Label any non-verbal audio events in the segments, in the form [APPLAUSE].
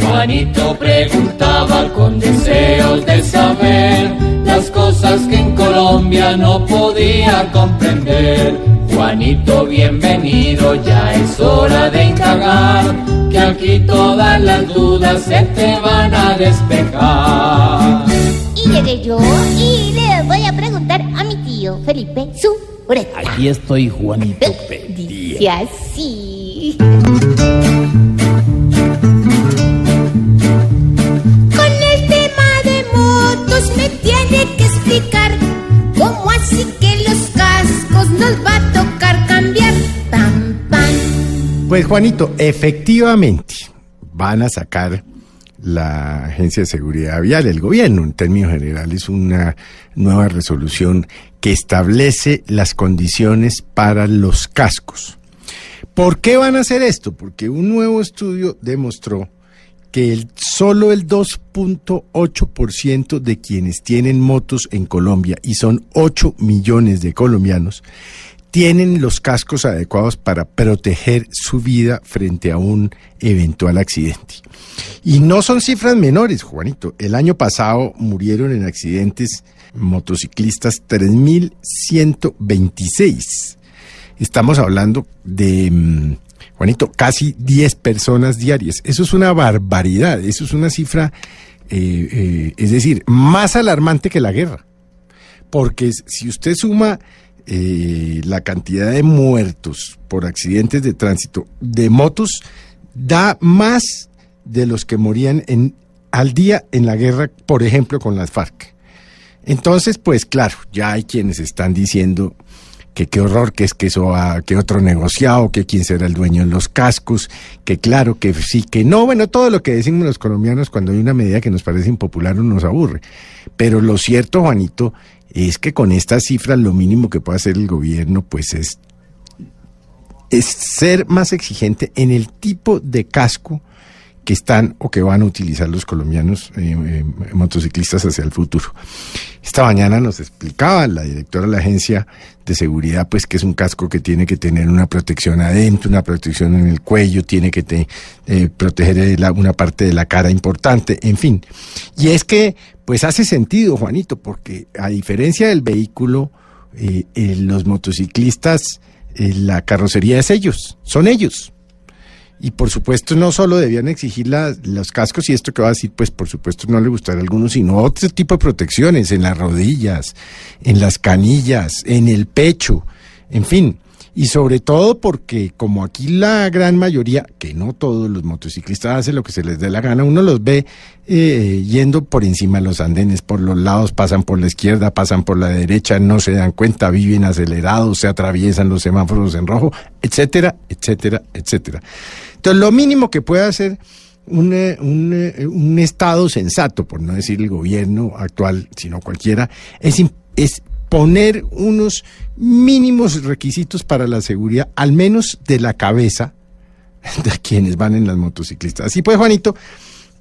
Juanito preguntaba con deseos de saber las cosas que en Colombia no podía comprender. Juanito, bienvenido, ya es hora de indagar, que aquí todas las dudas se te van a despejar. Y llegué yo y le voy a preguntar a mi tío Felipe su Aquí estoy, Juanito. [LAUGHS] Dice así. Con el tema de motos me tiene que explicar cómo así que los cascos nos va a tocar cambiar. Pam, pam. Pues Juanito, efectivamente van a sacar la Agencia de Seguridad Vial, el gobierno en términos generales, una nueva resolución que establece las condiciones para los cascos. ¿Por qué van a hacer esto? Porque un nuevo estudio demostró que solo el 2.8% de quienes tienen motos en Colombia, y son 8 millones de colombianos, tienen los cascos adecuados para proteger su vida frente a un eventual accidente. Y no son cifras menores, Juanito. El año pasado murieron en accidentes motociclistas 3.126. Estamos hablando de, mm, Juanito, casi 10 personas diarias. Eso es una barbaridad, eso es una cifra, eh, eh, es decir, más alarmante que la guerra. Porque si usted suma eh, la cantidad de muertos por accidentes de tránsito de motos, da más de los que morían en, al día en la guerra, por ejemplo, con las FARC. Entonces, pues claro, ya hay quienes están diciendo que qué horror, que es que eso que otro negociado, que quién será el dueño de los cascos, que claro, que sí, que no, bueno, todo lo que decimos los colombianos cuando hay una medida que nos parece impopular o nos aburre. Pero lo cierto, Juanito, es que con estas cifras lo mínimo que puede hacer el gobierno, pues es, es ser más exigente en el tipo de casco están o que van a utilizar los colombianos eh, eh, motociclistas hacia el futuro. Esta mañana nos explicaba la directora de la agencia de seguridad, pues que es un casco que tiene que tener una protección adentro, una protección en el cuello, tiene que eh, proteger una parte de la cara importante, en fin. Y es que, pues hace sentido, Juanito, porque a diferencia del vehículo, eh, eh, los motociclistas, la carrocería es ellos, son ellos. Y por supuesto no solo debían exigir la- los cascos y esto que va a decir, pues por supuesto no le gustará a algunos, sino otro tipo de protecciones en las rodillas, en las canillas, en el pecho, en fin. Y sobre todo porque como aquí la gran mayoría, que no todos los motociclistas hacen lo que se les dé la gana, uno los ve eh, yendo por encima de los andenes, por los lados, pasan por la izquierda, pasan por la derecha, no se dan cuenta, viven acelerados, se atraviesan los semáforos en rojo, etcétera, etcétera, etcétera. Entonces, lo mínimo que puede hacer un, eh, un, eh, un Estado sensato, por no decir el gobierno actual, sino cualquiera, es, es poner unos mínimos requisitos para la seguridad, al menos de la cabeza [LAUGHS] de quienes van en las motociclistas. Así pues, Juanito,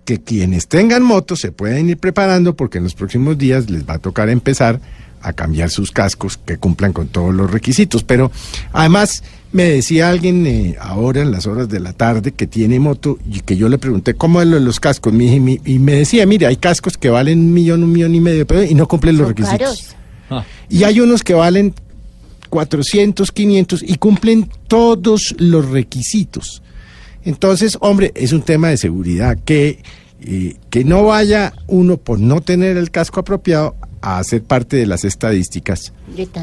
que quienes tengan motos se pueden ir preparando porque en los próximos días les va a tocar empezar a cambiar sus cascos que cumplan con todos los requisitos. Pero además me decía alguien eh, ahora en las horas de la tarde que tiene moto y que yo le pregunté cómo es lo de los cascos mi- y me decía, mire, hay cascos que valen un millón, un millón y medio de pesos y no cumplen los Son requisitos. caros. Ah, Y hay unos que valen 400, 500 y cumplen todos los requisitos. Entonces, hombre, es un tema de seguridad que, eh, que no vaya uno por no tener el casco apropiado a ser parte de las estadísticas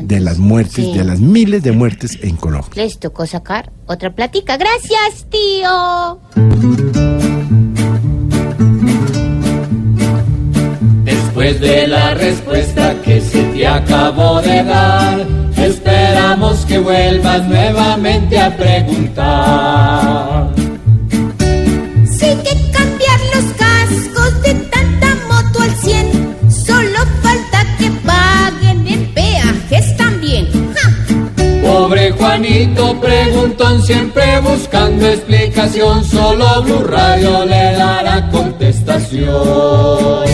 De las muertes, Sí. de las miles de muertes en Colombia. Les tocó sacar otra platica. Gracias, tío. Después de te acabó de dar, esperamos que vuelvas nuevamente a preguntar. Sí que cambiar los cascos de tanta moto al 100. Solo falta que paguen en peajes también. ¡Ja! Pobre Juanito preguntón, siempre buscando explicación, solo Blue Radio le dará contestación.